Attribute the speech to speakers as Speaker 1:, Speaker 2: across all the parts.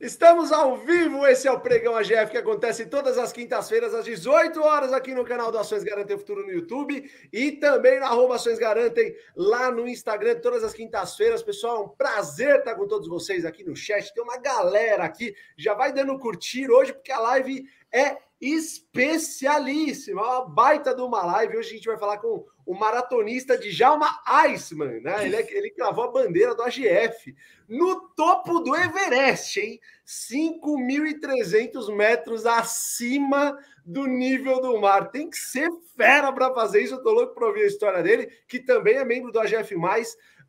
Speaker 1: Estamos ao vivo, esse é o Pregão AGF que acontece todas as quintas-feiras às 18 horas aqui no canal do Ações Garantem o Futuro no YouTube e também na arroba Ações Garantem lá no Instagram todas as quintas-feiras. Pessoal, é um prazer estar com todos vocês aqui no chat. Tem uma galera aqui, já vai dando curtir hoje porque a live é especialíssima, uma baita de uma live. Hoje a gente vai falar com o maratonista de Jalma Iceman, né? Ele, é, ele cravou a bandeira do AGF no topo do Everest, hein? 5.300 metros acima do nível do mar. Tem que ser fera para fazer isso. Eu tô louco para ouvir a história dele, que também é membro do AGF.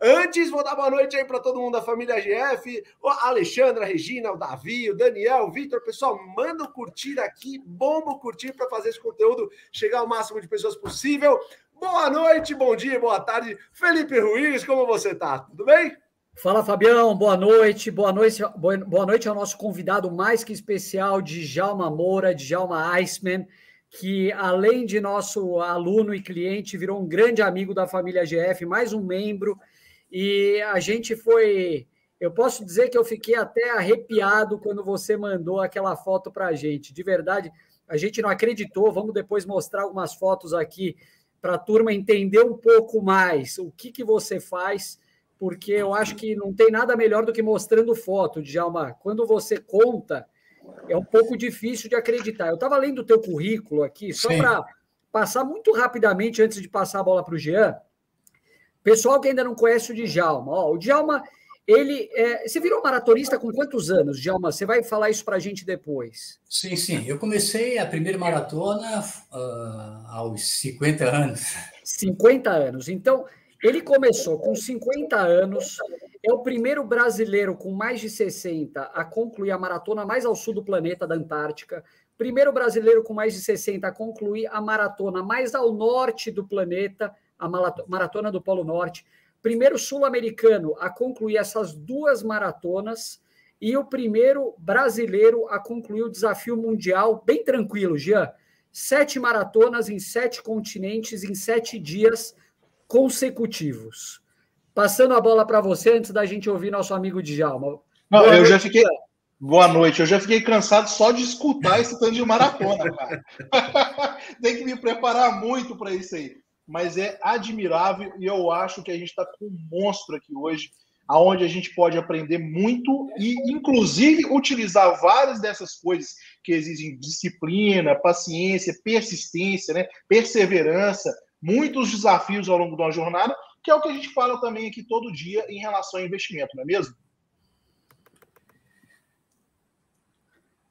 Speaker 1: Antes, vou dar boa noite aí para todo mundo da família AGF, a Alexandra, a Regina, o Davi, o Daniel, o Vitor. Pessoal, manda o curtir aqui, bomba o curtir para fazer esse conteúdo chegar ao máximo de pessoas possível. Boa noite, bom dia, boa tarde. Felipe Ruiz, como você tá? Tudo bem?
Speaker 2: Fala, Fabião, boa noite. Boa noite, boa noite ao nosso convidado mais que especial, Djalma Moura, Djalma Iceman, que além de nosso aluno e cliente, virou um grande amigo da família GF, mais um membro. E a gente foi. Eu posso dizer que eu fiquei até arrepiado quando você mandou aquela foto para a gente. De verdade, a gente não acreditou. Vamos depois mostrar algumas fotos aqui para a turma entender um pouco mais o que, que você faz porque eu acho que não tem nada melhor do que mostrando foto, Djalma. Quando você conta, é um pouco difícil de acreditar. Eu estava lendo o teu currículo aqui, só para passar muito rapidamente, antes de passar a bola para o Jean. Pessoal que ainda não conhece o Djalma. Ó, o Djalma, ele. É... Você virou maratonista com quantos anos, Djalma? Você vai falar isso para a gente depois.
Speaker 3: Sim, sim. Eu comecei a primeira maratona uh, aos 50 anos.
Speaker 2: 50 anos. Então, ele começou com 50 anos, é o primeiro brasileiro com mais de 60 a concluir a maratona mais ao sul do planeta, da Antártica. Primeiro brasileiro com mais de 60 a concluir a maratona mais ao norte do planeta, a maratona do Polo Norte. Primeiro sul-americano a concluir essas duas maratonas e o primeiro brasileiro a concluir o desafio mundial, bem tranquilo, Jean. Sete maratonas em sete continentes em sete dias consecutivos. Passando a bola para você antes da gente ouvir nosso amigo Djalma.
Speaker 4: Não, eu já fiquei. Boa noite. Eu já fiquei cansado só de escutar esse tanto de maratona, cara. Tem que me preparar muito para isso aí. Mas é admirável e eu acho que a gente está com um monstro aqui hoje, aonde a gente pode aprender muito e, inclusive, utilizar várias dessas coisas que exigem disciplina, paciência, persistência, né? perseverança, muitos desafios ao longo de uma jornada, que é o que a gente fala também aqui todo dia em relação ao investimento, não é mesmo?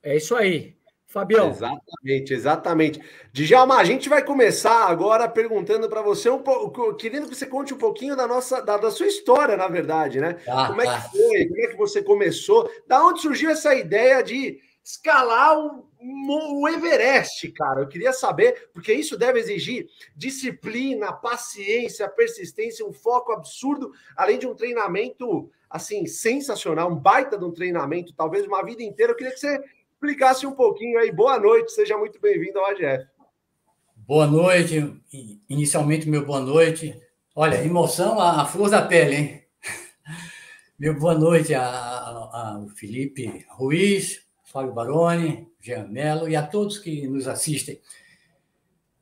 Speaker 2: É isso aí. Fabião.
Speaker 1: Exatamente, exatamente. Djalma, a gente vai começar agora perguntando para você um pouco, querendo que você conte um pouquinho da nossa, da, da sua história, na verdade, né? Ah, como é que ah. foi? Como é que você começou? Da onde surgiu essa ideia de escalar o, o Everest, cara. Eu queria saber, porque isso deve exigir disciplina, paciência, persistência, um foco absurdo, além de um treinamento assim sensacional, um baita de um treinamento, talvez uma vida inteira. Eu queria que você explicasse um pouquinho aí. Boa noite, seja muito bem-vindo ao AGF.
Speaker 3: Boa noite. Inicialmente, meu boa noite. Olha, emoção a flor da pele, hein? Meu boa noite ao Felipe Ruiz, Fábio Baroni, Jean Mello e a todos que nos assistem.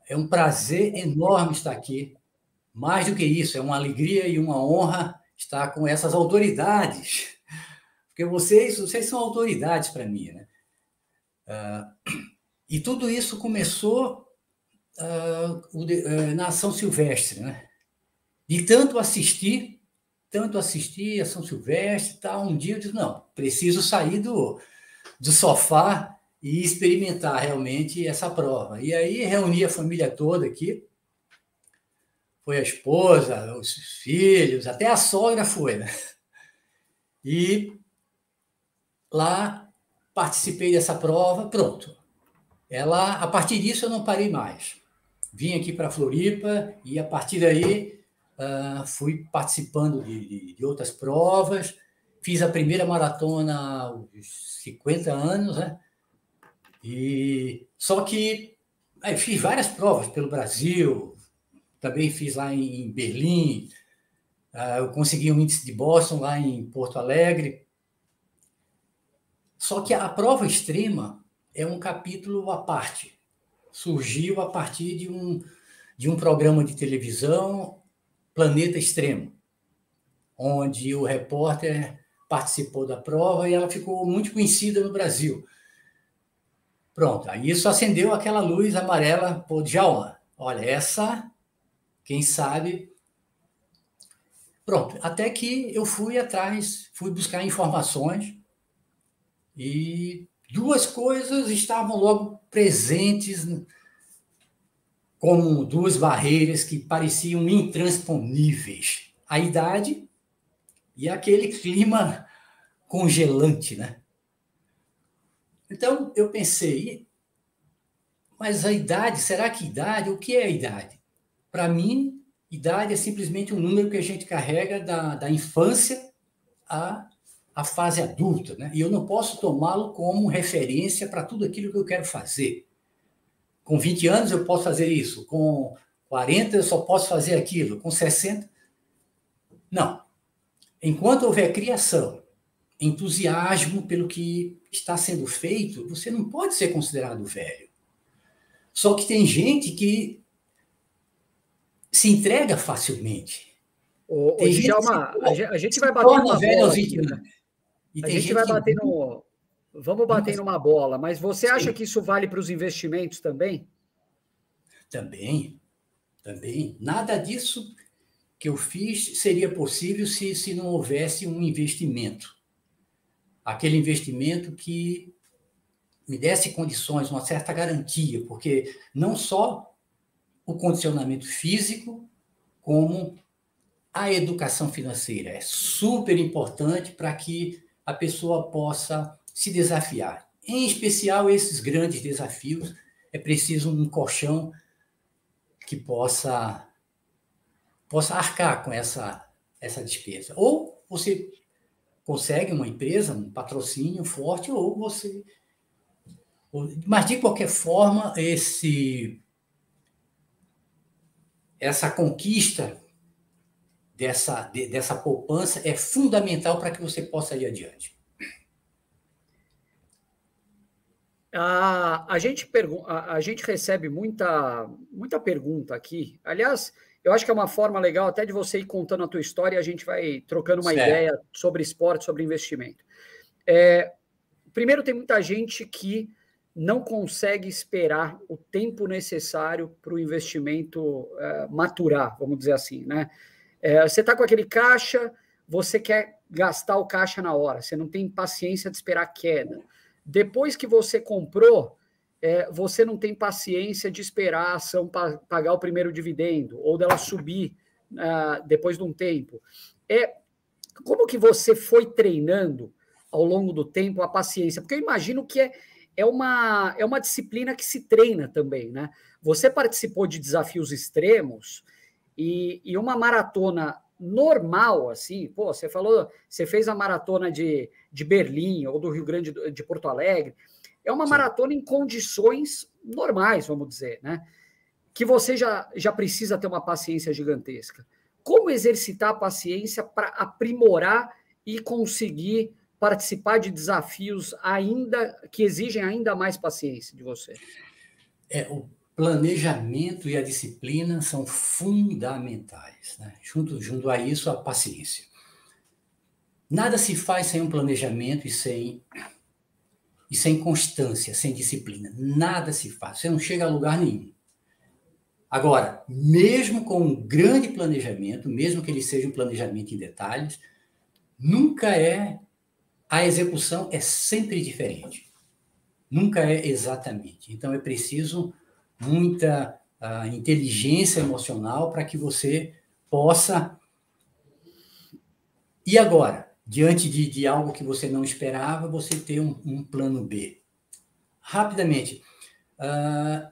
Speaker 3: É um prazer enorme estar aqui. Mais do que isso, é uma alegria e uma honra estar com essas autoridades. Porque vocês, vocês são autoridades para mim. Né? Uh, e tudo isso começou uh, na São Silvestre. Né? De tanto assistir, tanto assistir a São Silvestre, tá, um dia eu disse, não, preciso sair do, do sofá e experimentar realmente essa prova. E aí reuni a família toda aqui. Foi a esposa, os filhos, até a sogra foi, né? E lá participei dessa prova, pronto. Ela, a partir disso eu não parei mais. Vim aqui para Floripa e a partir daí uh, fui participando de, de, de outras provas Fiz a primeira maratona aos 50 anos, né? E só que aí, fiz várias provas pelo Brasil, também fiz lá em Berlim, ah, eu consegui um índice de Boston lá em Porto Alegre. Só que a prova extrema é um capítulo à parte. Surgiu a partir de um, de um programa de televisão, Planeta Extremo, onde o repórter participou da prova e ela ficou muito conhecida no Brasil. Pronto, aí isso acendeu aquela luz amarela, pô, Djalma, olha, essa, quem sabe. Pronto, até que eu fui atrás, fui buscar informações e duas coisas estavam logo presentes como duas barreiras que pareciam intransponíveis: a idade e aquele clima congelante, né? Então eu pensei, mas a idade, será que idade? O que é a idade? Para mim, idade é simplesmente um número que a gente carrega da, da infância à, à fase adulta, né? E eu não posso tomá-lo como referência para tudo aquilo que eu quero fazer. Com 20 anos eu posso fazer isso, com 40 eu só posso fazer aquilo, com 60. Não. Enquanto houver criação, entusiasmo pelo que está sendo feito, você não pode ser considerado velho. Só que tem gente que se entrega facilmente.
Speaker 2: Ô, ô Djalma, se... a gente vai bater numa bola aqui, né? A gente vai bater no... Vamos bater numa bola, mas você acha Sim. que isso vale para os investimentos também?
Speaker 3: Também, também. Nada disso que eu fiz seria possível se, se não houvesse um investimento. Aquele investimento que me desse condições, uma certa garantia, porque não só o condicionamento físico, como a educação financeira é super importante para que a pessoa possa se desafiar. Em especial esses grandes desafios, é preciso um colchão que possa possa arcar com essa, essa despesa. Ou você consegue uma empresa, um patrocínio forte, ou você. Mas, de qualquer forma, esse, essa conquista dessa, dessa poupança é fundamental para que você possa ir adiante.
Speaker 2: A, a, gente, a, a gente recebe muita, muita pergunta aqui. Aliás, eu acho que é uma forma legal até de você ir contando a tua história e a gente vai trocando uma certo. ideia sobre esporte, sobre investimento. É, primeiro, tem muita gente que não consegue esperar o tempo necessário para o investimento é, maturar, vamos dizer assim, né? É, você está com aquele caixa, você quer gastar o caixa na hora, você não tem paciência de esperar a queda. Depois que você comprou, é, você não tem paciência de esperar a ação pa pagar o primeiro dividendo ou dela subir uh, depois de um tempo. É como que você foi treinando ao longo do tempo a paciência? Porque eu imagino que é, é, uma, é uma disciplina que se treina também, né? Você participou de desafios extremos e, e uma maratona normal, assim, pô, você falou, você fez a maratona de, de Berlim ou do Rio Grande de Porto Alegre. É uma Sim. maratona em condições normais, vamos dizer, né? Que você já, já precisa ter uma paciência gigantesca. Como exercitar a paciência para aprimorar e conseguir participar de desafios ainda que exigem ainda mais paciência de você?
Speaker 3: É, o planejamento e a disciplina são fundamentais. Né? Junto, junto a isso, a paciência. Nada se faz sem um planejamento e sem e sem constância, sem disciplina. Nada se faz, você não chega a lugar nenhum. Agora, mesmo com um grande planejamento, mesmo que ele seja um planejamento em detalhes, nunca é. A execução é sempre diferente. Nunca é exatamente. Então, é preciso muita uh, inteligência emocional para que você possa. E agora? diante de, de algo que você não esperava, você ter um, um plano B. Rapidamente, uh,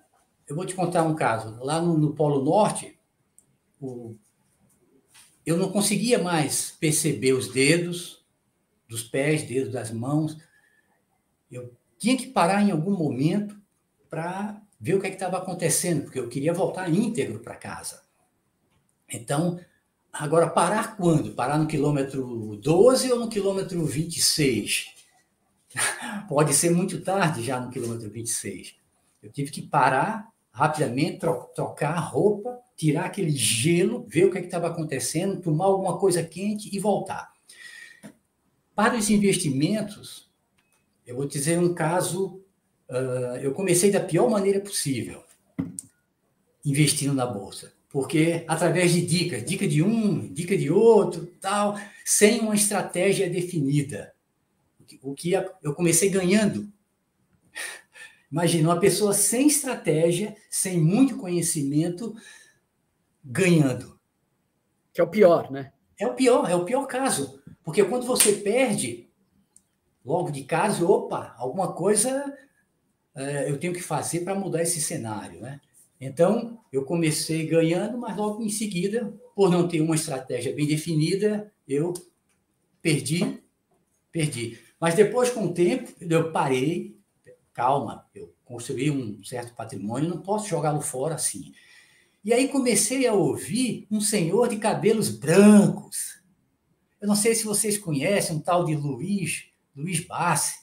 Speaker 3: eu vou te contar um caso. Lá no, no Polo Norte, o, eu não conseguia mais perceber os dedos dos pés, dedos das mãos. Eu tinha que parar em algum momento para ver o que é estava acontecendo, porque eu queria voltar íntegro para casa. Então, Agora, parar quando? Parar no quilômetro 12 ou no quilômetro 26? pode ser muito tarde já no quilômetro 26. Eu tive que parar rapidamente, tro trocar a roupa, tirar aquele gelo, ver o que é estava acontecendo, tomar alguma coisa quente e voltar. Para os investimentos, eu vou dizer um caso. Uh, eu comecei da pior maneira possível, investindo na bolsa, porque através de dicas, dica de um, dica de outro, tal, sem uma estratégia definida. O que eu comecei ganhando. Imagina uma pessoa sem estratégia, sem muito conhecimento, ganhando.
Speaker 2: Que é o pior, né?
Speaker 3: É o pior, é o pior caso. Porque quando você perde, logo de cara, opa, alguma coisa eu tenho que fazer para mudar esse cenário, né? Então, eu comecei ganhando, mas logo em seguida, por não ter uma estratégia bem definida, eu perdi, perdi. Mas depois, com o tempo, eu parei, calma, eu construí um certo patrimônio, não posso jogá-lo fora assim. E aí comecei a ouvir um senhor de cabelos brancos, eu não sei se vocês conhecem um tal de Luiz, Luiz Bassi.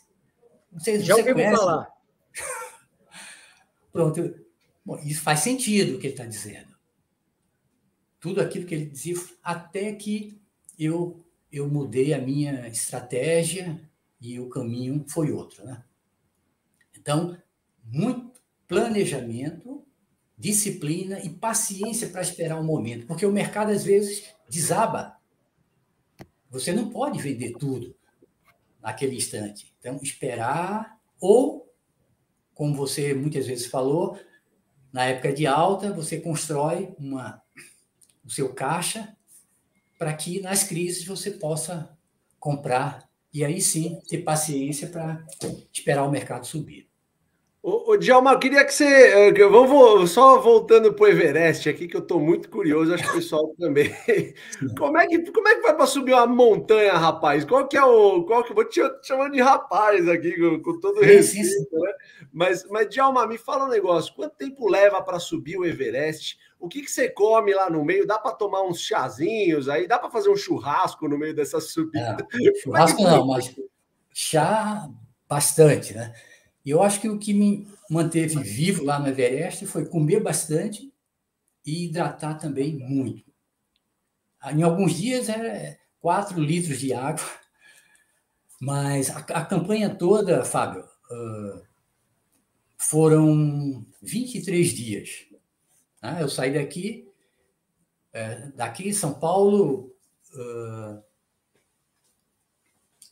Speaker 3: Não sei se
Speaker 2: Já ouvi falar.
Speaker 3: Pronto. Bom, isso faz sentido o que ele está dizendo. Tudo aquilo que ele dizia, até que eu, eu mudei a minha estratégia e o caminho foi outro. Né? Então, muito planejamento, disciplina e paciência para esperar o um momento, porque o mercado às vezes desaba. Você não pode vender tudo naquele instante. Então, esperar, ou, como você muitas vezes falou, na época de alta, você constrói uma, o seu caixa para que nas crises você possa comprar e aí sim ter paciência para esperar o mercado subir.
Speaker 1: Ô, ô Djalma, eu queria que você. Eh, vamos só voltando para o Everest aqui, que eu estou muito curioso, acho que o pessoal também. Como é que, como é que vai para subir uma montanha, rapaz? Qual que é o. Qual que, vou te chamando de rapaz aqui, com, todo respeito, né? Mas, mas, Djalma, me fala um negócio: quanto tempo leva para subir o Everest? O que, que você come lá no meio? Dá para tomar uns chazinhos aí? Dá para fazer um churrasco no meio dessa subida?
Speaker 3: É, churrasco não, mas chá bastante, né? E eu acho que o que me manteve vivo lá no Everest foi comer bastante e hidratar também muito. Em alguns dias era 4 litros de água, mas a, a campanha toda, Fábio, uh, foram 23 dias. Né? Eu saí daqui, uh, daqui São Paulo, uh,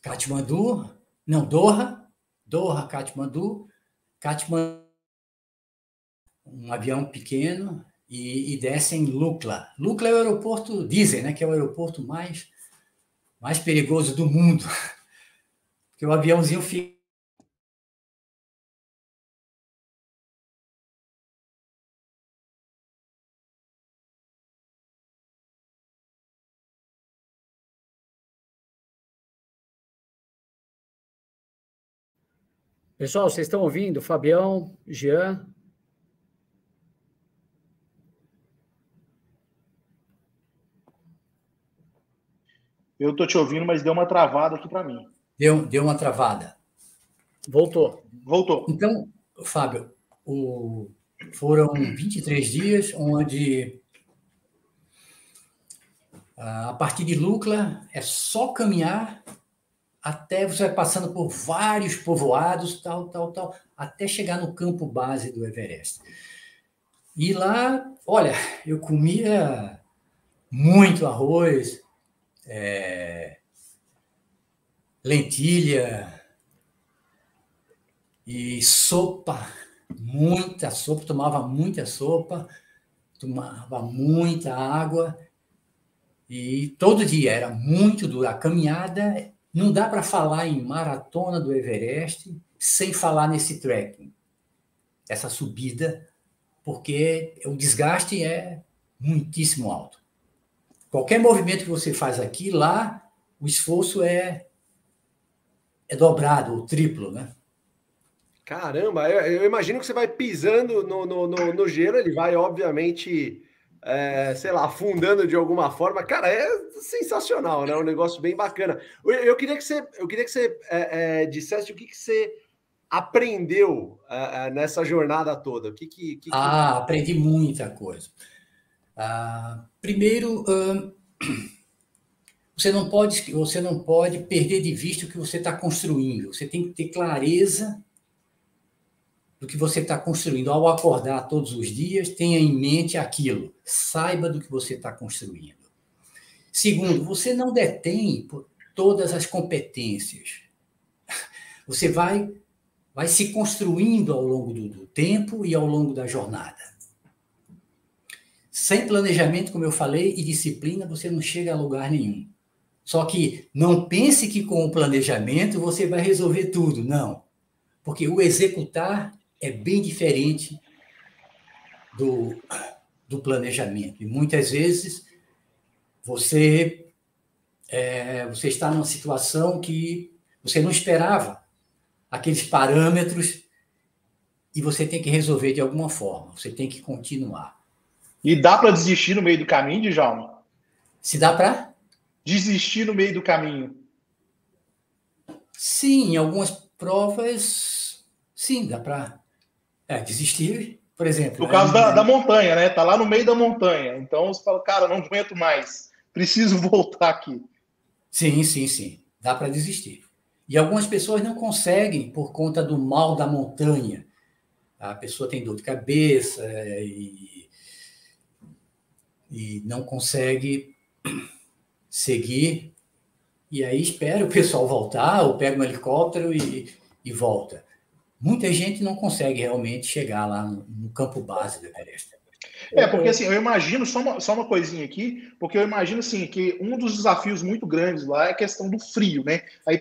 Speaker 3: Katmandu, não, Doha, Doha, Katmandu, Katmandu, um avião pequeno, e, e desce em Lukla. Lukla é o aeroporto, dizem, né, que é o aeroporto mais, mais perigoso do mundo, porque o aviãozinho fica
Speaker 2: Pessoal, vocês estão ouvindo? Fabião, Jean?
Speaker 4: Eu estou te ouvindo, mas deu uma travada aqui para mim.
Speaker 3: Deu, deu uma travada.
Speaker 2: Voltou.
Speaker 4: Voltou.
Speaker 3: Então, Fábio, o, foram 23 dias onde a partir de Lucla é só caminhar até você vai passando por vários povoados, tal, tal, tal, até chegar no campo base do Everest. E lá, olha, eu comia muito arroz, é, lentilha e sopa, muita sopa, tomava muita sopa, tomava muita água e todo dia era muito dura. A caminhada não dá para falar em maratona do Everest sem falar nesse trekking, essa subida, porque o desgaste é muitíssimo alto. Qualquer movimento que você faz aqui, lá, o esforço é, é dobrado, ou triplo, né?
Speaker 1: Caramba, eu, eu, imagino que você vai pisando no, no, no, no, gelo, ele vai, obviamente, é, sei lá, afundando de alguma forma. Cara, é sensacional, né? Um negócio bem bacana. Eu, eu queria que você, eu queria que você é, é, dissesse o que, que você aprendeu é, é, nessa jornada toda. O que, que, que
Speaker 3: Ah, aprendi muita coisa. Ah, primeiro, você não pode, você não pode perder de vista o que você está construindo. Você tem que ter clareza do que você está construindo. Ao acordar todos os dias, tenha em mente aquilo. Saiba do que você está construindo. Segundo, você não detém todas as competências. Você vai, vai se construindo ao longo do, do tempo e ao longo da jornada. Sem planejamento, como eu falei, e disciplina, você não chega a lugar nenhum. Só que não pense que com o planejamento você vai resolver tudo, não. Porque o executar é bem diferente do, do planejamento. E muitas vezes você, é, você está numa situação que você não esperava aqueles parâmetros e você tem que resolver de alguma forma, você tem que continuar.
Speaker 4: E dá para desistir no meio do caminho, Djalma?
Speaker 3: Se dá para?
Speaker 4: Desistir no meio do caminho.
Speaker 3: Sim, em algumas provas, sim, dá para é, desistir, por exemplo.
Speaker 4: No né? caso da, da montanha, né? Tá lá no meio da montanha. Então você fala, cara, não aguento mais, preciso voltar aqui.
Speaker 3: Sim, sim, sim. Dá para desistir. E algumas pessoas não conseguem por conta do mal da montanha. A pessoa tem dor de cabeça e, e não consegue seguir. E aí espera o pessoal voltar, ou pega um helicóptero e, e volta muita gente não consegue realmente chegar lá no, no campo base do Everest.
Speaker 4: É, porque assim, eu imagino, só uma, só uma coisinha aqui, porque eu imagino assim, que um dos desafios muito grandes lá é a questão do frio, né? A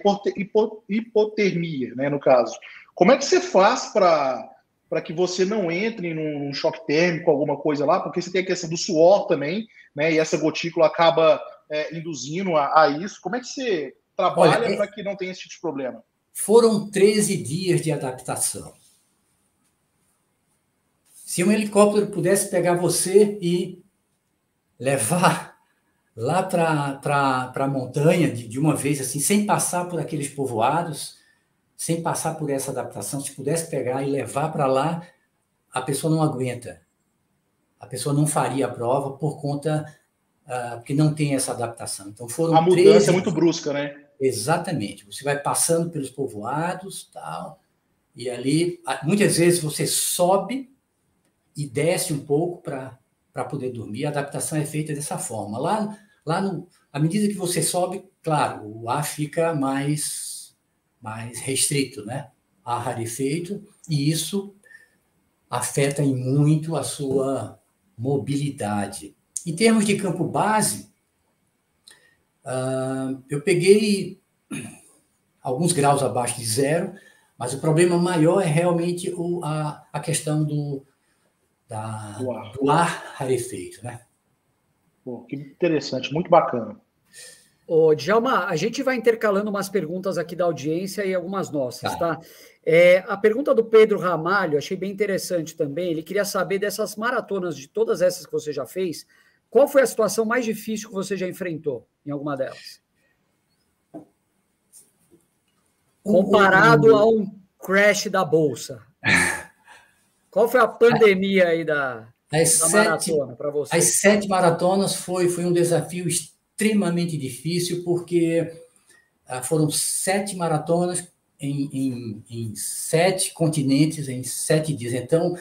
Speaker 4: hipotermia, né, no caso. Como é que você faz para para que você não entre num choque térmico, alguma coisa lá, porque você tem a questão do suor também, né? E essa gotícula acaba é, induzindo a, a, isso. Como é que você trabalha é para que não tenha esse tipo de problema?
Speaker 3: Foram 13 dias de adaptação. Se um helicóptero pudesse pegar você e levar lá para a montanha de, de uma vez, assim, sem passar por aqueles povoados, sem passar por essa adaptação, se pudesse pegar e levar para lá, a pessoa não aguenta. A pessoa não faria a prova por conta uh, porque não tem essa adaptação. Então foram
Speaker 4: a mudança 13... é muito brusca, né?
Speaker 3: Exatamente. Você vai passando pelos povoados, tal, e ali muitas vezes você sobe e desce um pouco para poder dormir. A adaptação é feita dessa forma. Lá, lá no, à medida que você sobe, claro, o ar fica mais mais restrito, né? Ar rarefeito, e isso afeta em muito a sua mobilidade. Em termos de campo base, Uh, eu peguei alguns graus abaixo de zero, mas o problema maior é realmente o, a, a questão do, da, do, ar. do ar rarefeito. Né?
Speaker 4: Pô, que interessante, muito bacana.
Speaker 2: Ô, Djalma, a gente vai intercalando umas perguntas aqui da audiência e algumas nossas, tá? tá? É, a pergunta do Pedro Ramalho, achei bem interessante também. Ele queria saber dessas maratonas, de todas essas que você já fez, qual foi a situação mais difícil que você já enfrentou em alguma delas? Comparado a um crash da bolsa. Qual foi a pandemia aí da,
Speaker 3: as da sete, maratona para você? As sete maratonas foi, foi um desafio extremamente difícil, porque ah, foram sete maratonas em, em, em, sete continentes, em sete dias. Então,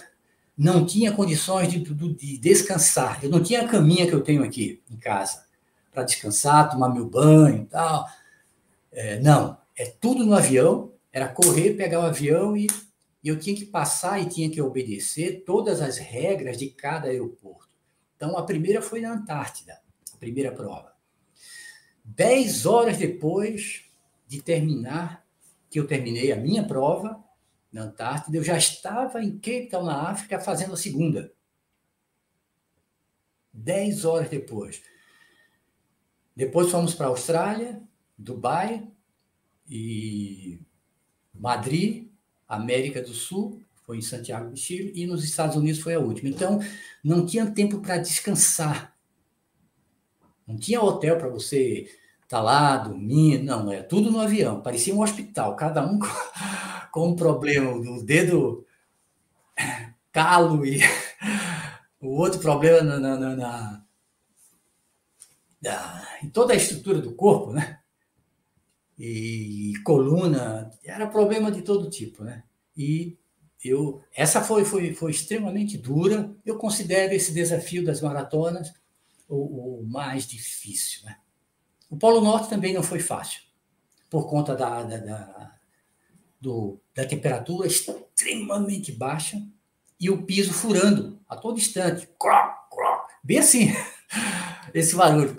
Speaker 3: não tinha condições de, de, descansar. Eu não tinha a caminha que eu tenho aqui em casa para descansar, tomar meu banho e tal. É, não, é tudo no avião. Era correr, pegar o avião e, e eu tinha que passar e tinha que obedecer todas as regras de cada aeroporto. Então, a primeira foi na Antártida, a primeira prova. Dez horas depois de terminar, que eu terminei a minha prova, na Antártida, eu já estava em Cape Town, na África, fazendo a segunda. Dez horas depois. Depois fomos para a Austrália, Dubai e Madrid, América do Sul. foi em Santiago do Chile, e nos Estados Unidos foi a última. Então, não tinha tempo para descansar. Não tinha hotel para você estar tá lá, dormir, não, era tudo no avião. Parecia um hospital, cada um com, um problema, o dedo calo e o outro problema na, na, na, na, em toda a estrutura do corpo, né? E coluna, era problema de todo tipo, né? E eu, essa foi, foi, foi extremamente dura. Eu considero esse desafio das maratonas o, o mais difícil, né? O Polo Norte também não foi fácil, por conta da, da, da, do, da temperatura extremamente baixa e o piso furando a todo instante. Bem assim, esse barulho,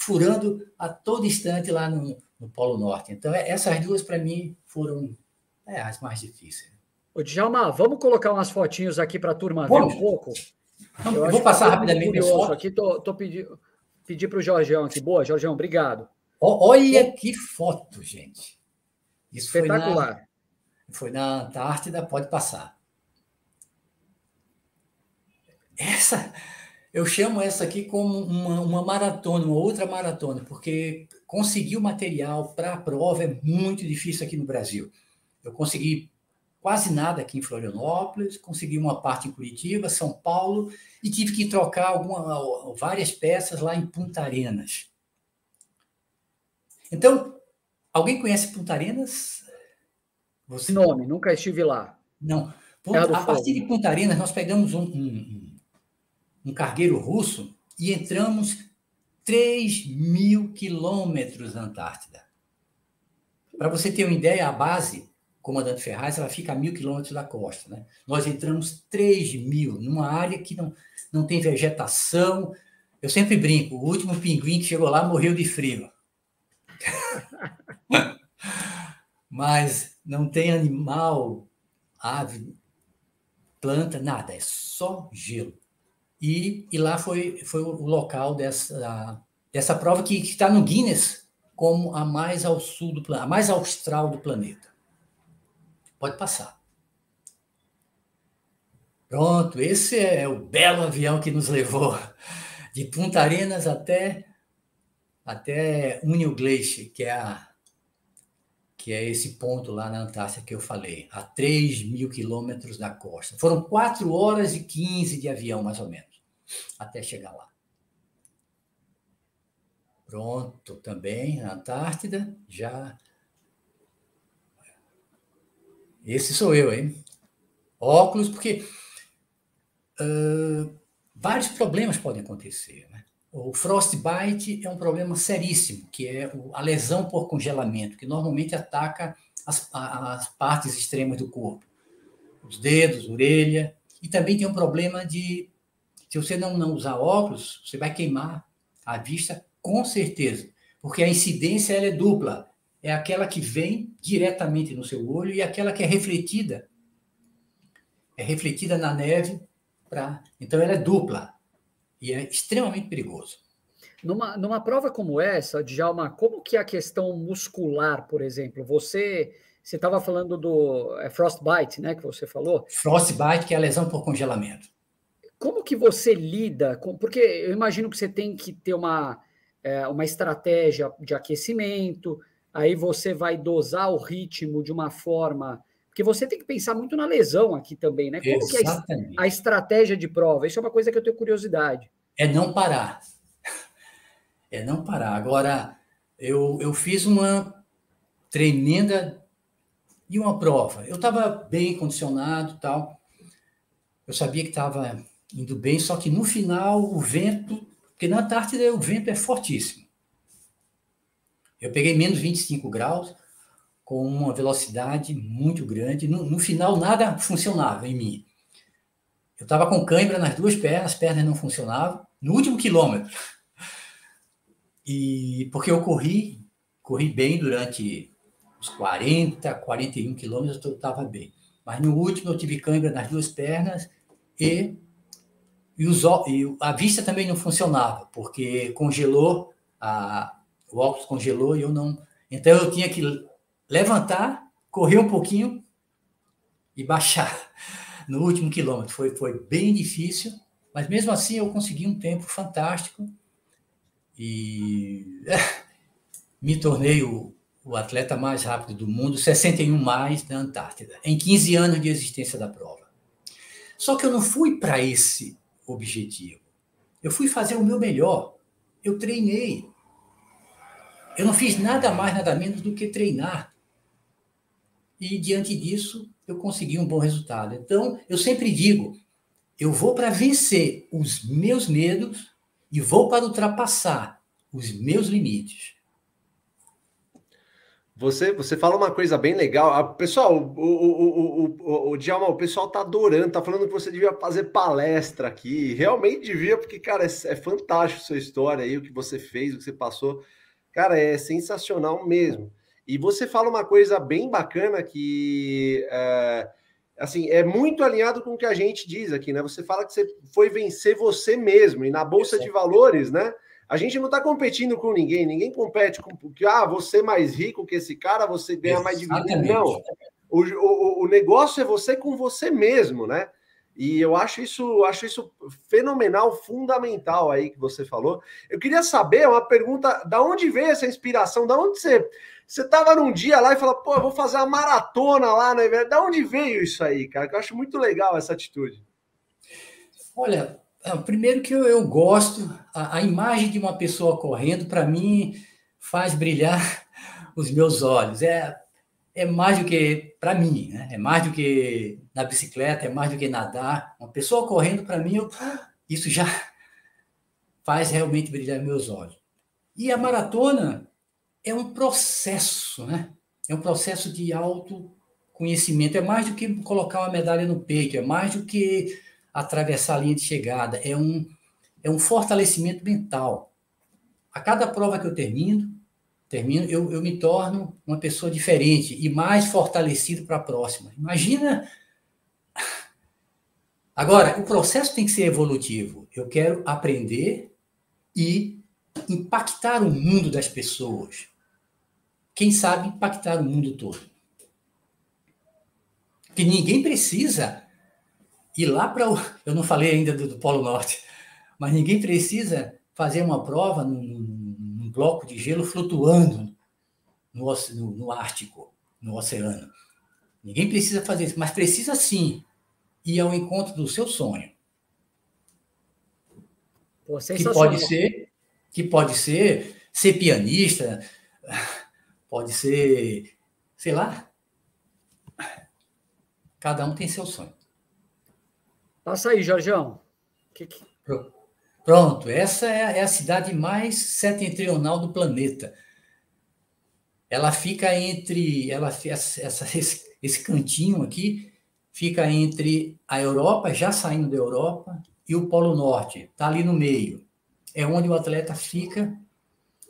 Speaker 3: furando a todo instante lá no, no Polo Norte. Então, é, essas duas, para mim, foram é, as mais difíceis.
Speaker 2: Ô, Djalma, vamos colocar umas fotinhos aqui para a turma ver um pouco?
Speaker 3: Eu, vou passar rapidamente.
Speaker 2: Aqui, tô, tô pedindo pedir para o Jorgeão aqui. Boa, Jorgeão, obrigado.
Speaker 3: Olha que foto, gente.
Speaker 2: Isso Espetacular. Foi
Speaker 3: na, foi na Antártida, pode passar. Essa, eu chamo essa aqui como uma, uma maratona, uma outra maratona, porque conseguir o material para a prova é muito difícil aqui no Brasil. Eu consegui quase nada aqui em Florianópolis, consegui uma parte em Curitiba, São Paulo, e tive que trocar alguma, várias peças lá em Punta Arenas. Então, alguém conhece Punta Arenas?
Speaker 2: Você... Nome, nunca estive lá.
Speaker 3: Não. a partir de Punta Arenas, nós pegamos um, um um cargueiro russo e entramos 3 mil quilômetros na Antártida. Para você ter uma ideia, a base, comandante Ferraz, ela fica a mil quilômetros da costa. Né? Nós entramos 3 mil, numa área que não, não tem vegetação. Eu sempre brinco, o último pinguim que chegou lá morreu de frio. Mas não tem animal, ave, planta, nada, é só gelo. E, e lá foi, foi o local dessa, dessa prova que está no Guinness como a mais ao sul do planeta, a mais austral do planeta. Pode passar. Pronto, esse é o belo avião que nos levou de Punta Arenas até até Glacier, que é a que é esse ponto lá na Antártida que eu falei, a 3 mil quilômetros da costa. Foram 4 horas e 15 de avião, mais ou menos até chegar lá. Pronto, também na Antártida, já. Esse sou eu, hein? Óculos, porque uh, vários problemas podem acontecer. Né? O frostbite é um problema seríssimo, que é a lesão por congelamento, que normalmente ataca as, as partes extremas do corpo, os dedos, orelha, e também tem um problema de se você não, não usar óculos, você vai queimar a vista com certeza, porque a incidência ela é dupla. É aquela que vem diretamente no seu olho e aquela que é refletida. É refletida na neve. Pra... Então, ela é dupla. E é extremamente perigoso.
Speaker 2: Numa, numa prova como essa, Djalma, como que é a questão muscular, por exemplo? Você você estava falando do é, frostbite, né, que você falou?
Speaker 3: Frostbite, que é a lesão por congelamento.
Speaker 2: Como que você lida com. Porque eu imagino que você tem que ter uma, é, uma estratégia de aquecimento, aí você vai dosar o ritmo de uma forma. Porque você tem que pensar muito na lesão aqui também, né? Como Exatamente. que é a, a estratégia de prova? Isso é uma coisa que eu tenho curiosidade.
Speaker 3: É não parar. É não parar. Agora, eu, eu fiz uma tremenda e uma prova. Eu estava bem condicionado tal. Eu sabia que estava indo bem, só que no final o vento, porque na Antártida o vento é fortíssimo. Eu peguei menos 25 graus, com uma velocidade muito grande. No, no final, nada funcionava em mim. Eu estava com cãibra nas duas pernas, as pernas não funcionavam. No último quilômetro. E porque eu corri, corri bem durante os 40, 41 quilômetros, eu estava bem. Mas no último eu tive cãibra nas duas pernas e e, os, e a vista também não funcionava, porque congelou, a, o óculos congelou e eu não. Então eu tinha que levantar, correr um pouquinho e baixar no último quilômetro. Foi, foi bem difícil, mas mesmo assim eu consegui um tempo fantástico e me tornei o, o atleta mais rápido do mundo, 61 mais na Antártida, em 15 anos de existência da prova. Só que eu não fui para esse objetivo. Eu fui fazer o meu melhor. Eu treinei. Eu não fiz nada mais, nada menos do que treinar. E diante disso, eu consegui um bom resultado. Então, eu sempre digo, eu vou para vencer os meus medos e vou para ultrapassar os meus limites.
Speaker 1: Você, você fala uma coisa bem legal. Ah, pessoal, o, o, o, o, Djalma, o pessoal tá adorando, tá falando que você devia fazer palestra aqui. Realmente devia, porque, cara, é, é fantástico sua história aí, o que você fez, o que você passou. Cara, é sensacional mesmo. E você fala uma coisa bem bacana que é, assim é muito alinhado com o que a gente diz aqui, né? Você fala que você foi vencer você mesmo, e na Bolsa de Valores, né? A gente não está competindo com ninguém, ninguém compete com que ah, você é mais rico que esse cara, você ganha mais dividendo. Não. O, o, o negócio é você com você mesmo, né? E eu acho isso, acho isso fenomenal, fundamental aí que você falou. Eu queria saber uma pergunta: da onde veio essa inspiração? Da onde você você estava num dia lá e falou, pô, vou fazer uma maratona lá, né? Da onde veio isso aí, cara? Que eu acho muito legal essa atitude.
Speaker 3: Olha, é, primeiro que eu, eu gosto, a, a, imagem de uma pessoa correndo, para mim, faz brilhar os meus olhos. É, é mais do que, para mim, né? é mais do que na bicicleta, é mais do que nadar. Uma pessoa correndo, para mim, eu, isso já faz realmente brilhar meus olhos. E a maratona é um processo, né? É um processo de autoconhecimento. É mais do que colocar uma medalha no peito, é mais do que atravessar a linha de chegada, é um, é um fortalecimento mental. A cada prova que eu termino, termino eu, eu me torno uma pessoa diferente e mais fortalecido para a próxima. Imagina. Agora, o processo tem que ser evolutivo. Eu quero aprender e impactar o mundo das pessoas. Quem sabe impactar o mundo todo. Que ninguém precisa ir lá para o. Eu não falei ainda do, do, Polo Norte, mas ninguém precisa fazer uma prova num, num bloco de gelo flutuando no, no, no, Ártico, no oceano. Ninguém precisa fazer isso, mas precisa sim ir ao encontro do seu sonho. Pô, que pode ser, que pode ser ser pianista, pode ser, sei lá. Cada um tem seu sonho.
Speaker 2: Passa aí, Jorjão. Que que...
Speaker 3: Pronto, essa é, é a cidade mais setentrional do planeta. Ela fica entre, ela essa, esse, esse cantinho aqui fica entre a Europa, já saindo da Europa, e o Polo Norte. Está ali no meio. É onde o atleta fica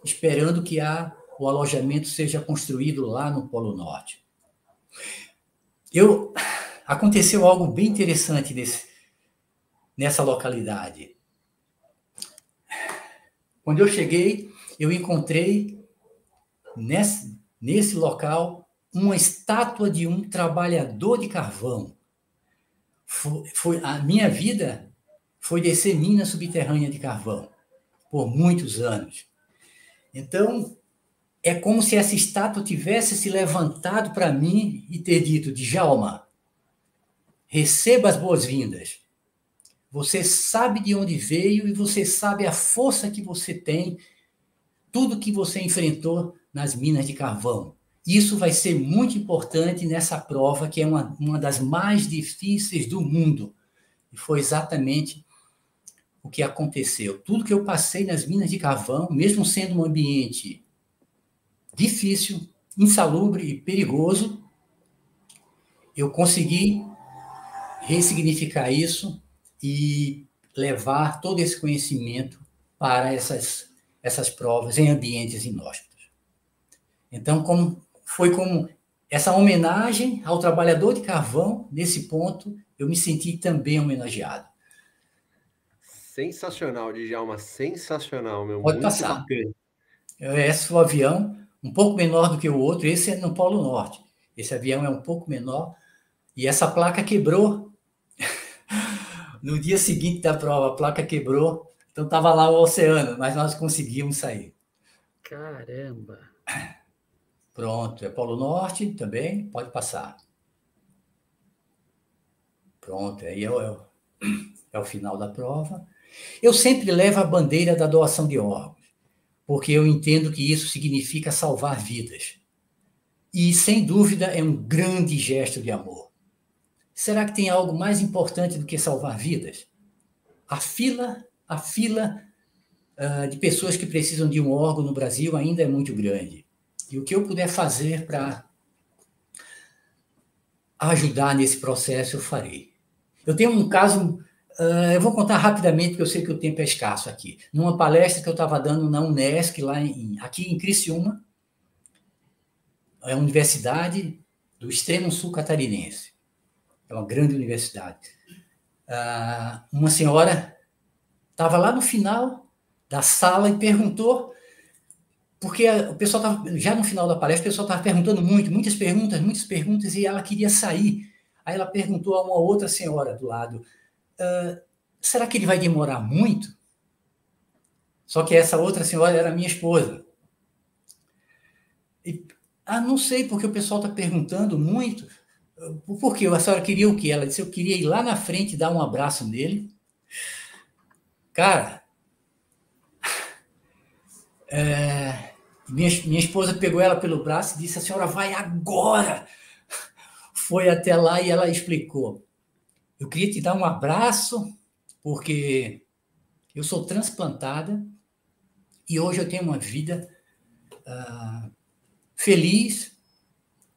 Speaker 3: esperando que a, o alojamento seja construído lá no Polo Norte. Eu aconteceu algo bem interessante nesse, nessa localidade. Quando eu cheguei, eu encontrei nesse, nesse local uma estátua de um trabalhador de carvão. Foi, foi, a minha vida foi descer mina subterrânea de carvão por muitos anos. Então, é como se essa estátua tivesse se levantado para mim e ter dito: Djalma, receba as boas-vindas. Você sabe de onde veio e você sabe a força que você tem, tudo que você enfrentou nas minas de carvão. Isso vai ser muito importante nessa prova, que é uma, uma das mais difíceis do mundo. E foi exatamente o que aconteceu. Tudo que eu passei nas minas de carvão, mesmo sendo um ambiente difícil, insalubre e perigoso, eu consegui ressignificar isso e levar todo esse conhecimento para essas, essas provas em ambientes inóspitos. Então, como, foi como essa homenagem ao trabalhador de carvão, nesse ponto, eu me senti também homenageado.
Speaker 1: Sensacional, Djalma, sensacional, meu.
Speaker 3: Pode passar. Esse é o avião, um pouco menor do que o outro, esse é no Polo Norte. Esse avião é um pouco menor, E essa placa quebrou. no dia seguinte da prova, a placa quebrou. Então estava lá o oceano, mas nós conseguimos sair.
Speaker 2: Caramba!
Speaker 3: Pronto, é Polo Norte também, pode passar. Pronto, aí é o, é o final da prova. Eu sempre levo a bandeira da doação de órgãos, porque eu entendo que isso significa salvar vidas. E, sem dúvida, é um grande gesto de amor. Será que tem algo mais importante do que salvar vidas? A fila, a fila uh, de pessoas que precisam de um órgão no Brasil ainda é muito grande. E o que eu puder fazer para ajudar nesse processo, eu farei. Eu tenho um caso Uh, eu vou contar rapidamente, porque eu sei que o tempo é escasso aqui. Numa palestra que eu estava dando na Unesc, lá em, aqui em Criciúma, é a universidade do extremo sul catarinense. É uma grande universidade. Uh, uma senhora estava lá no final da sala e perguntou, porque o pessoal estava, já no final da palestra, o pessoal estava perguntando muito, muitas perguntas, muitas perguntas, e ela queria sair. Aí ela perguntou a uma outra senhora do lado, ah, será que ele vai demorar muito? Só que essa outra senhora era minha esposa. E, ah, não sei, porque o pessoal está perguntando muito. Por quê? A senhora queria o quê? Ela disse, eu queria ir lá na frente dar um abraço nele. Cara, é, minha, minha esposa pegou ela pelo braço e disse, a senhora vai agora! Foi até lá e ela explicou. Eu queria te dar um abraço, porque eu sou transplantada e hoje eu tenho uma vida uh, feliz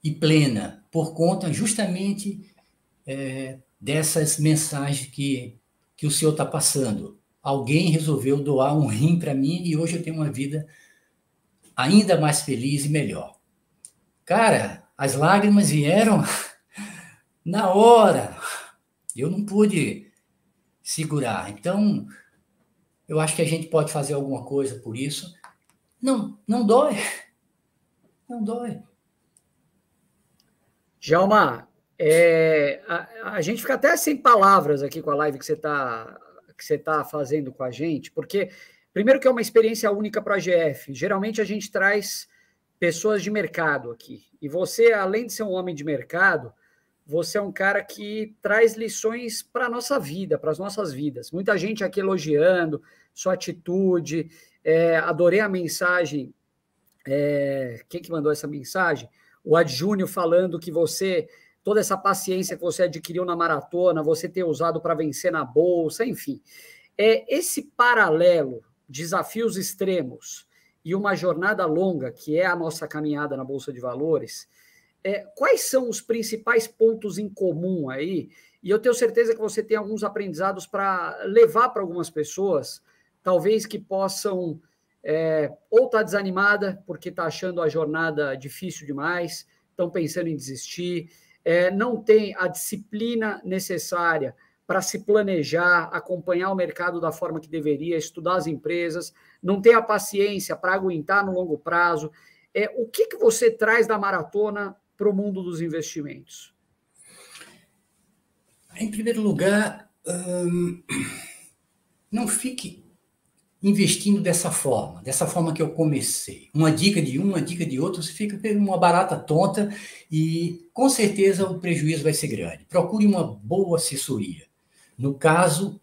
Speaker 3: e plena por conta justamente é, dessas mensagens que, que o senhor está passando. Alguém resolveu doar um rim para mim e hoje eu tenho uma vida ainda mais feliz e melhor. Cara, as lágrimas vieram na hora. Eu não pude segurar. Então, eu acho que a gente pode fazer alguma coisa por isso. Não, não dói. Não dói.
Speaker 2: Jalma, é, a, a, gente fica até sem palavras aqui com a live que você está tá fazendo com a gente, porque primeiro que é uma experiência única para a GF. Geralmente a gente traz pessoas de mercado aqui. E você, além de ser um homem de mercado, você é um cara que traz lições para a nossa vida, para as nossas vidas. Muita gente aqui elogiando sua atitude. É, adorei a mensagem. É, quem que mandou essa mensagem? O Ad Júnior falando que você, toda essa paciência que você adquiriu na maratona, você ter usado para vencer na bolsa, enfim. É, esse paralelo, desafios extremos e uma jornada longa, que é a nossa caminhada na Bolsa de Valores, é, quais são os principais pontos em comum aí? E eu tenho certeza que você tem alguns aprendizados para levar para algumas pessoas, talvez que possam é, ou estar tá desanimada porque está achando a jornada difícil demais, estão pensando em desistir, é, não tem a disciplina necessária para se planejar, acompanhar o mercado da forma que deveria, estudar as empresas, não tem a paciência para aguentar no longo prazo. É, o que, que você traz da maratona para o mundo dos investimentos?
Speaker 3: Em primeiro lugar, hum, não fique investindo dessa forma, dessa forma que eu comecei. Uma dica de um, uma dica de outro, você fica uma barata tonta e com certeza o prejuízo vai ser grande. Procure uma boa assessoria. No caso,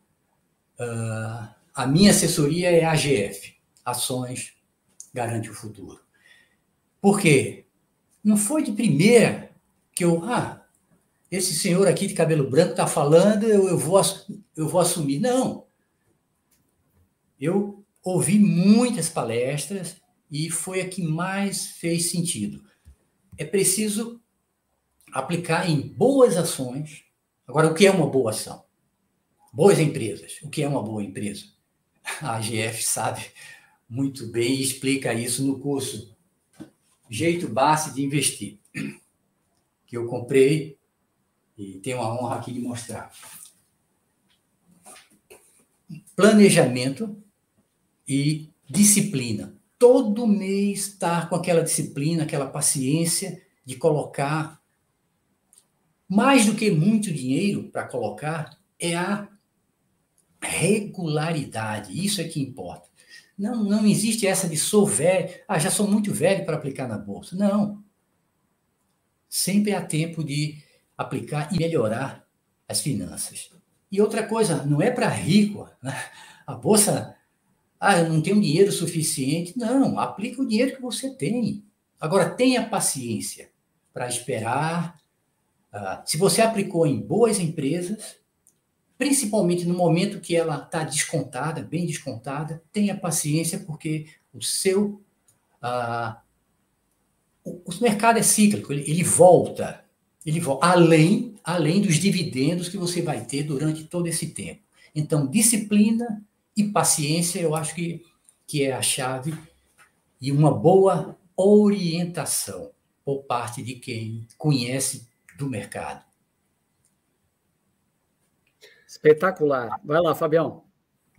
Speaker 3: uh, a minha assessoria é a AGF, Ações Garante o Futuro. Por quê? Não foi de primeira que eu, ah, esse senhor aqui de cabelo branco está falando, eu, eu, vou, eu vou assumir. Não. Eu ouvi muitas palestras e foi a que mais fez sentido. É preciso aplicar em boas ações. Agora, o que é uma boa ação? Boas empresas. O que é uma boa empresa? A AGF sabe muito bem e explica isso no curso jeito base de investir, que eu comprei e tenho a honra aqui de mostrar. Planejamento e disciplina. Todo mês estar com aquela disciplina, aquela paciência de colocar Mais do que muito dinheiro para colocar, é a regularidade. Isso é que importa. Não, não existe essa de sou velho, ah, já sou muito velho para aplicar na bolsa. Não. Sempre há tempo de aplicar e melhorar as finanças. E outra coisa, não é para rico. Né? A bolsa, ah, eu não tenho dinheiro suficiente. Não, aplica o dinheiro que você tem. Agora, tenha paciência para esperar. Uh, se você aplicou em boas empresas, principalmente no momento que ela está descontada, bem descontada, tenha paciência, porque o seu. Uh, o, o, mercado é cíclico, ele, ele volta. Ele volta, além, além dos dividendos que você vai ter durante todo esse tempo. Então, disciplina e paciência, eu acho que, que é a chave e uma boa orientação por parte de quem conhece do mercado.
Speaker 2: Espetacular. Vai lá, Fabião.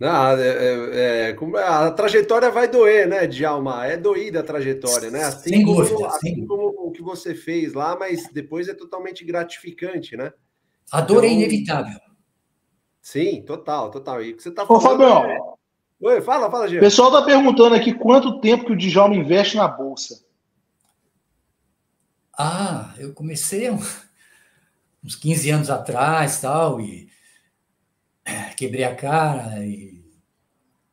Speaker 1: Ah, é, é, a trajetória vai doer, né, Djalma? É doída a trajetória, né? Assim, sem como, dúvida, assim como o que você fez lá, mas depois é totalmente gratificante, né?
Speaker 3: A dor é então, é inevitável.
Speaker 1: Sim, total, total. E você tá
Speaker 4: falando. Ô, Fabião. É... Oi, fala, fala, Gê. O pessoal tá perguntando aqui quanto tempo que o Djalma investe na bolsa.
Speaker 3: Ah, eu comecei uns 15 anos atrás, tal, e quebrei a cara e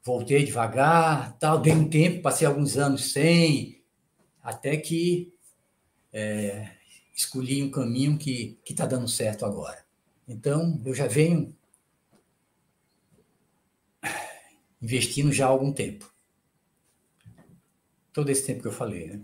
Speaker 3: voltei devagar, tal, dei um tempo, passei alguns anos sem, até que é, escolhi um caminho que está dando certo agora. Então, eu já venho investindo já há algum tempo. Todo esse tempo que eu falei, né?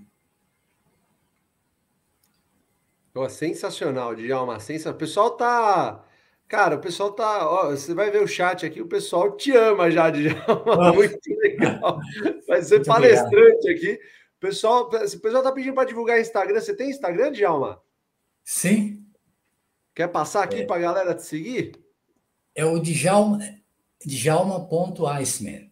Speaker 1: Oh, sensacional, Djalma, sensacional. O pessoal tá Cara, o pessoal tá. Ó, você vai ver o chat aqui, o pessoal te ama já, Djalma. Muito legal. Vai ser Muito palestrante obrigado. aqui. O pessoal, o pessoal tá pedindo para divulgar Instagram. Você tem Instagram, Djalma?
Speaker 3: Sim.
Speaker 1: Quer passar aqui é. para a galera te seguir?
Speaker 3: É o Djalma, Djalma.iceman.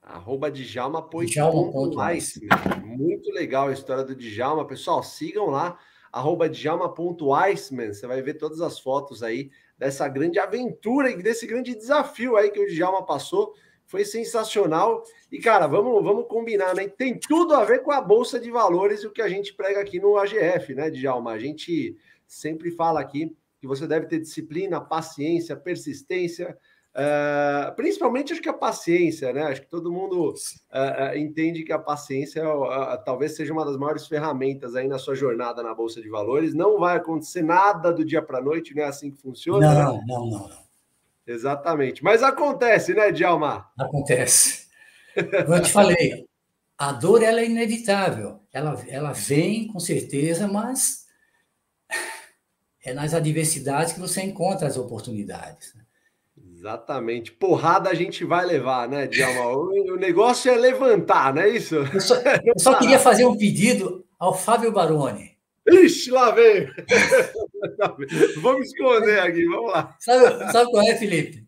Speaker 1: Arroba Djalma.iceman. Muito legal a história do Djalma. Pessoal, sigam lá arroba djalma.iceman, você vai ver todas as fotos aí dessa grande aventura e desse grande desafio aí que o Djalma passou. Foi sensacional. E, cara, vamos, vamos combinar, né? Tem tudo a ver com a Bolsa de Valores e o que a gente prega aqui no AGF, né, Djalma? A gente sempre fala aqui que você deve ter disciplina, paciência, persistência, Uh, principalmente acho que a paciência, né? Acho que todo mundo uh, uh, entende que a paciência talvez seja uma das maiores ferramentas aí na sua jornada na Bolsa de Valores. Não vai acontecer nada do dia para a noite, não é assim que funciona?
Speaker 3: Não, né? não, não, não.
Speaker 1: Exatamente. Mas acontece, né, Djalma?
Speaker 3: Acontece. Como eu te falei, a dor ela é inevitável. Ela, ela vem com certeza, mas é nas adversidades que você encontra as oportunidades. Né?
Speaker 1: Exatamente. Porrada a gente vai levar, né, Djalma? O, negócio é levantar, não é isso?
Speaker 3: Eu só, eu só queria fazer um pedido ao Fábio Baroni.
Speaker 1: Ixi, lá vem! vamos esconder aqui, vamos lá.
Speaker 3: Sabe, sabe qual é, Felipe?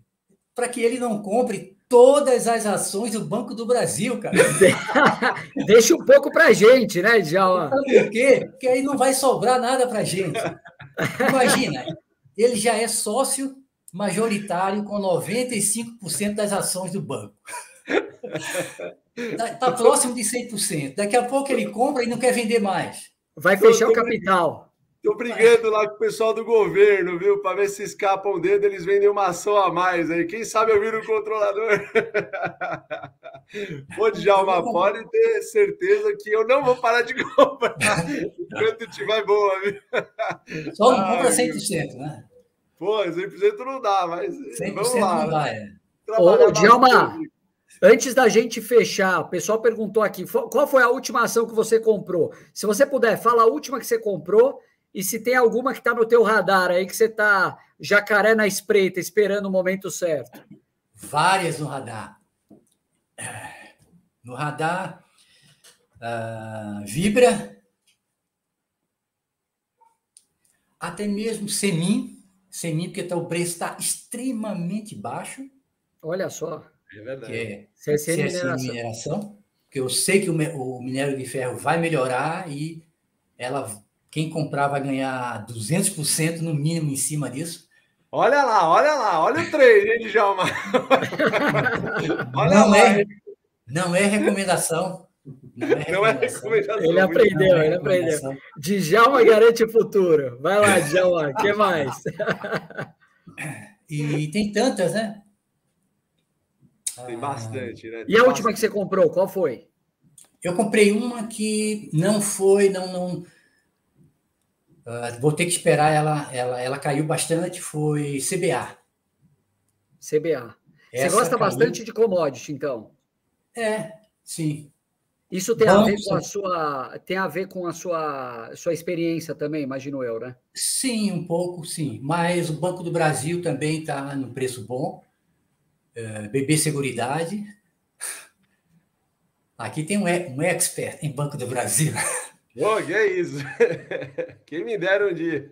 Speaker 3: Para que ele não compre todas as ações do Banco do Brasil, cara.
Speaker 2: Deixa um pouco para gente, né, Djalma?
Speaker 3: Sabe por quê? Porque aí não vai sobrar nada para gente. Imagina, ele já é sócio majoritário com 95% das ações do banco. Está tá próximo de 100%. Daqui a pouco ele compra e não quer vender mais.
Speaker 2: Vai fechar o capital.
Speaker 1: Estou brigando lá com o pessoal do governo, viu? Para ver se escapam um dedo, eles vendem uma ação a mais aí. Quem sabe eu viro o controlador. Pô, Djalma, pode ter certeza que eu não vou parar de comprar enquanto tiver boa,
Speaker 3: viu? Só não compra 100%, né?
Speaker 1: Pô, 100% não dá, mas vamos lá. Não dá,
Speaker 2: é. Ô, Djalma, antes da gente fechar, o pessoal perguntou aqui, qual foi a última ação que você comprou? Se você puder, fala a última que você comprou e se tem alguma que está no teu radar aí que você está jacaré na espreita, esperando o momento certo.
Speaker 3: Várias no radar. No radar, uh, Vibra, até mesmo Semin, sem mim, porque tá, o preço está extremamente baixo.
Speaker 2: Olha só.
Speaker 3: É verdade. Que é CSN, mineração. mineração. Porque eu sei que o, o minério de ferro vai melhorar e ela quem comprar vai ganhar 200% no mínimo em cima disso.
Speaker 1: Olha lá, olha lá, olha o trade, hein, Djalma?
Speaker 3: olha não, lá, é, não é recomendação.
Speaker 2: Não é recomendação. Não é recomendação. Ele aprendeu, é ele aprendeu. Djalma garante o futuro. Vai lá, Djalma, o que mais?
Speaker 3: E tem tantas, né?
Speaker 1: Tem bastante, né?
Speaker 2: Tem e a última que você comprou, qual foi?
Speaker 3: Eu comprei uma que não foi, não, não Uh, vou ter que esperar ela, ela, ela caiu bastante, foi CBA.
Speaker 2: CBA. Essa Você gosta caiu... bastante de commodity, então?
Speaker 3: É, sim.
Speaker 2: Isso tem a ver com a sua tem a ver com a sua sua experiência também, imagino eu, né?
Speaker 3: Sim, um pouco, sim. Mas o Banco do Brasil também está no preço bom. É, BB Seguridade. Aqui tem um, um expert em Banco do Brasil.
Speaker 1: Pô, que é isso. Quem me dera um dia.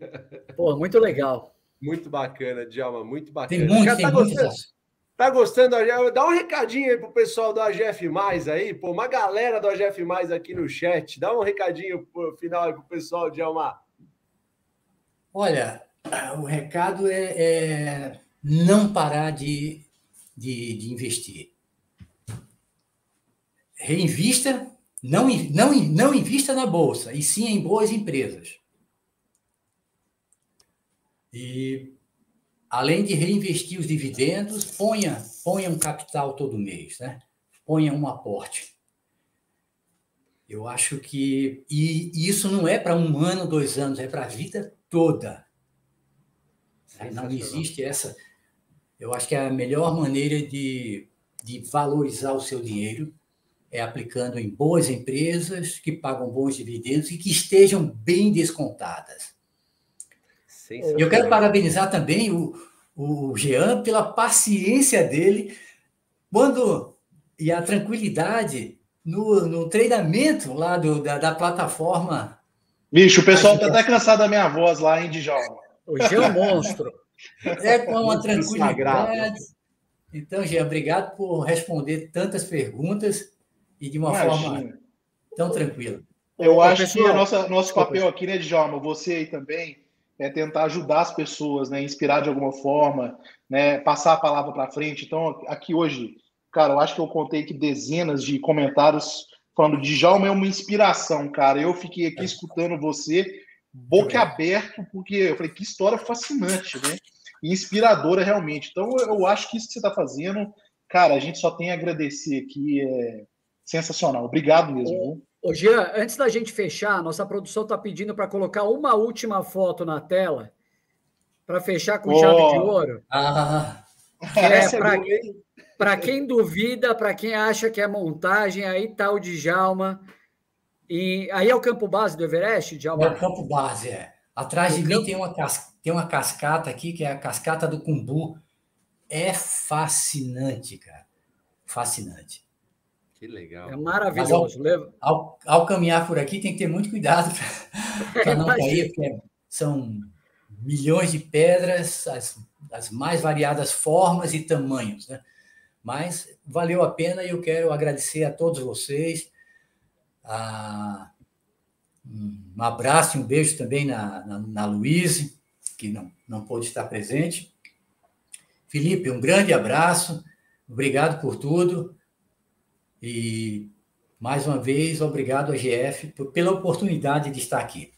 Speaker 2: Pô, muito legal.
Speaker 1: Muito bacana, Djalma, muito bacana.
Speaker 3: Tem muito, tem
Speaker 1: tá
Speaker 3: gostando?
Speaker 1: Tá gostando? Dá um recadinho aí pro pessoal do AGF Mais aí, pô, uma galera do AGF Mais aqui no chat. Dá um recadinho pro final aí pro pessoal, Djalma.
Speaker 3: Olha, o recado é, é não parar de, de, de investir. Reinvista não, não, não invista na bolsa, e sim em boas empresas. E, além de reinvestir os dividendos, ponha, ponha um capital todo mês, né? ponha um aporte. Eu acho que. E isso não é para um ano, dois anos, é para a vida toda. Não existe essa. Eu acho que a melhor maneira de, de valorizar o seu dinheiro é aplicando em boas empresas que pagam bons dividendos e que estejam bem descontadas. Eu quero parabenizar também o, o Jean pela paciência dele quando e a tranquilidade no, no treinamento lá do, da, da plataforma.
Speaker 4: Bicho, o pessoal está até cansado da minha voz lá, hein, Djalma?
Speaker 2: O Jean é um monstro.
Speaker 3: É com uma tranquilidade. Então, Jean, obrigado por responder tantas perguntas e de uma Imagina. forma tão tranquila.
Speaker 4: Eu acho pessoal, que o nosso, nosso papel aqui, né, Djalma, você aí também, é tentar ajudar as pessoas, né, inspirar de alguma forma, né, passar a palavra para frente. Então, aqui hoje, cara, eu acho que eu contei que dezenas de comentários falando de Djalma é uma inspiração, cara. Eu fiquei aqui escutando você, boca aberto, porque eu falei, que história fascinante, né? inspiradora realmente. Então, eu acho que isso que você está fazendo, cara, a gente só tem a agradecer aqui. É sensacional. Obrigado mesmo.
Speaker 2: Ô, Jean, antes da gente fechar, nossa produção está pedindo para colocar uma última foto na tela para fechar com oh. chave de ouro.
Speaker 3: Ah.
Speaker 2: É, para quem duvida, para quem acha que é montagem, aí tá o Djalma. E aí é o campo base do Everest, Djalma?
Speaker 3: É o campo base, é. Atrás de mim tem uma, cas... tem uma cascata aqui, que é a cascata do Cumbu. É fascinante, cara. Fascinante.
Speaker 1: Que legal.
Speaker 2: É maravilhoso.
Speaker 3: Ao, ao, ao, caminhar por aqui, tem que ter muito cuidado para não cair, porque são milhões de pedras, as, as mais variadas formas e tamanhos. Né? Mas valeu a pena e eu quero agradecer a todos vocês. Ah, um abraço e um beijo também na, na, na Luíse, que não, não pôde estar presente. Felipe, um grande abraço. Obrigado por tudo. E, mais uma vez, obrigado, AGF, pela oportunidade de estar aqui.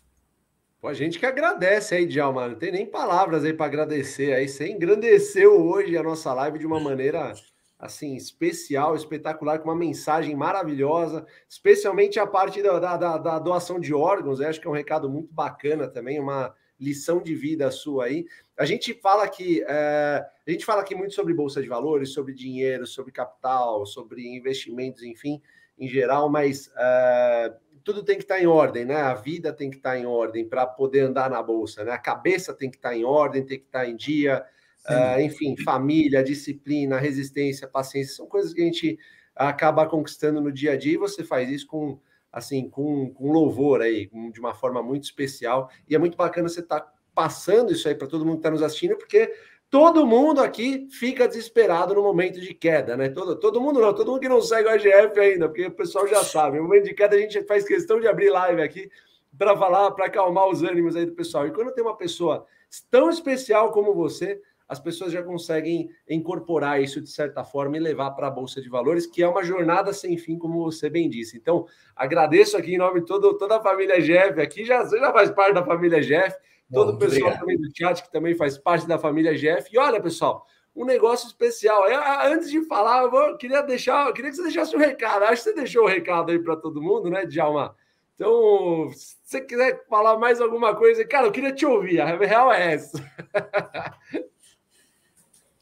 Speaker 1: Pô, a gente que agradece aí, Djalma. Não tem nem palavras aí para agradecer aí. Você engrandeceu hoje a nossa live de uma maneira assim especial, espetacular, com uma mensagem maravilhosa, especialmente a parte da, da, da doação de órgãos. Eu acho que é um recado muito bacana também, uma lição de vida sua aí. A gente fala aqui, é, a gente fala aqui muito sobre bolsa de valores, sobre dinheiro, sobre capital, sobre investimentos, enfim, em geral, mas é, tudo tem que estar em ordem, né? A vida tem que estar em ordem para poder andar na bolsa, né? A cabeça tem que estar em ordem, tem que estar em dia, é, enfim, família, disciplina, resistência, paciência, são coisas que a gente acaba conquistando no dia a dia e você faz isso com assim, com, com louvor aí, de uma forma muito especial. E é muito bacana você estar tá passando isso aí para todo mundo que está nos assistindo, porque todo mundo aqui fica desesperado no momento de queda, né? Todo, todo mundo não, todo mundo que não segue o AGF ainda, porque o pessoal já sabe. No momento de queda a gente faz questão de abrir live aqui para falar, para acalmar os ânimos aí do pessoal. E quando tem uma pessoa tão especial como você, as pessoas já conseguem incorporar isso de certa forma e levar para a Bolsa de Valores, que é uma jornada sem fim, como você bem disse. Então, agradeço aqui em nome de todo, toda a família Jeff, aqui já, já faz parte da família Jeff, todo Bom, o pessoal obrigado. também do chat, que também faz parte da família Jeff. E olha, pessoal, um negócio especial. Eu, antes de falar, eu vou, queria deixar, eu queria que você deixasse um recado. Acho que você deixou o um recado aí para todo mundo, né, Djalma? Então, se você quiser falar mais alguma coisa, cara, eu queria te ouvir. A real é essa.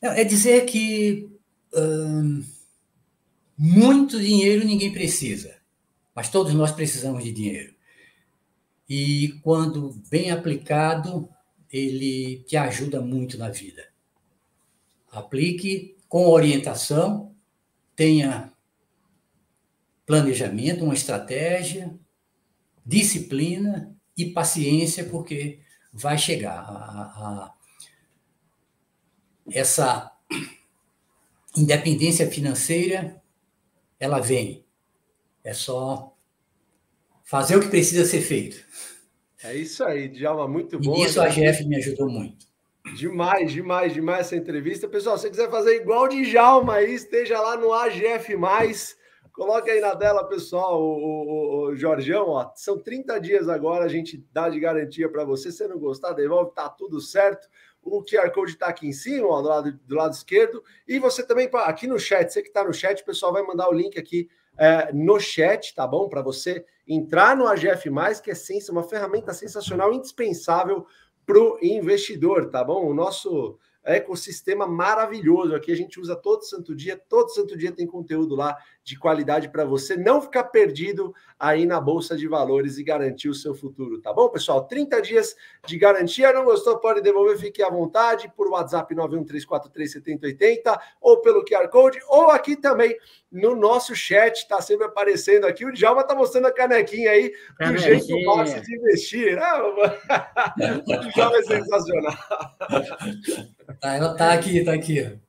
Speaker 3: É dizer que hum, muito dinheiro ninguém precisa, mas todos nós precisamos de dinheiro. E quando bem aplicado, ele te ajuda muito na vida. Aplique com orientação, tenha planejamento, uma estratégia, disciplina e paciência, porque vai chegar. A, a, essa independência financeira, ela vem. É só fazer o que precisa ser feito.
Speaker 1: É isso aí, Djalma, muito bom.
Speaker 3: E isso a GF me ajudou muito.
Speaker 1: Demais, demais, demais essa entrevista. Pessoal, se você quiser fazer igual o Djalma aí, esteja lá no AGF+, coloque aí na tela, pessoal, o, o, o Jorgão, ó, são 30 dias agora, a gente dá de garantia para você, se não gostar, devolve, tá tudo certo. O QR Code está aqui em cima, ó, do, lado, do lado esquerdo. E você também, aqui no chat, você que está no chat, o pessoal vai mandar o link aqui é, no chat, tá bom? Para você entrar no AGF, que é uma ferramenta sensacional, indispensável para o investidor, tá bom? O nosso ecossistema maravilhoso. Aqui a gente usa todo santo dia, todo santo dia tem conteúdo lá de qualidade para você não ficar perdido aí na bolsa de valores e garantir o seu futuro, tá bom, pessoal? 30 dias de garantia, não gostou, pode devolver, fique à vontade por WhatsApp 913437080 ou pelo QR Code ou aqui também no nosso chat, tá sempre aparecendo aqui. O Djalma tá mostrando a canequinha aí do jeito fácil de investir. Ah, o Djalma é sensacional.
Speaker 3: Tá, ela tá aqui, tá aqui.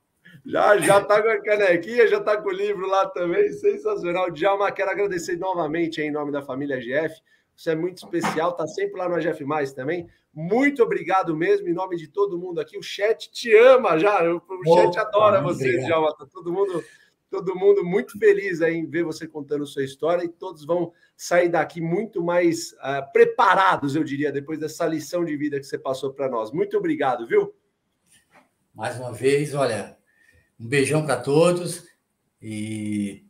Speaker 1: Já, já tá com a canequinha, já tá com o livro lá também, sensacional. Djalma, quero agradecer novamente em nome da família GF. Você é muito especial, tá sempre lá no AGF Mais também. Muito obrigado mesmo, em nome de todo mundo aqui. O chat te ama já, o chat adora você, Djalma. Tá todo mundo, todo mundo muito feliz aí em ver você contando sua história e todos vão sair daqui muito mais uh, preparados, eu diria, depois dessa lição de vida que você passou para nós. Muito obrigado, viu?
Speaker 3: Mais uma vez, olha, um beijão para todos e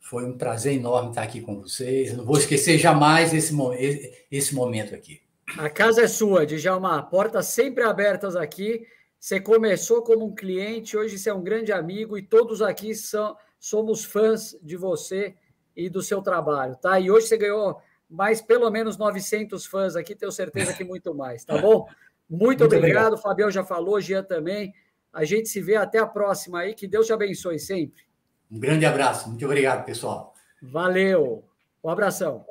Speaker 3: foi um prazer enorme estar aqui com vocês. Não vou esquecer jamais esse, esse momento aqui.
Speaker 2: A casa é sua, Djalma. Portas sempre abertas aqui. Você começou como um cliente, hoje você é um grande amigo e todos aqui são, somos fãs de você e do seu trabalho, tá? E hoje você ganhou mais pelo menos 900 fãs aqui, tenho certeza que muito mais, tá bom? Muito, muito obrigado, obrigado. Fabião já falou, Jean também. A gente se vê até a próxima aí. Que Deus te abençoe sempre.
Speaker 3: Um grande abraço. Muito obrigado, pessoal.
Speaker 2: Valeu. Um abração.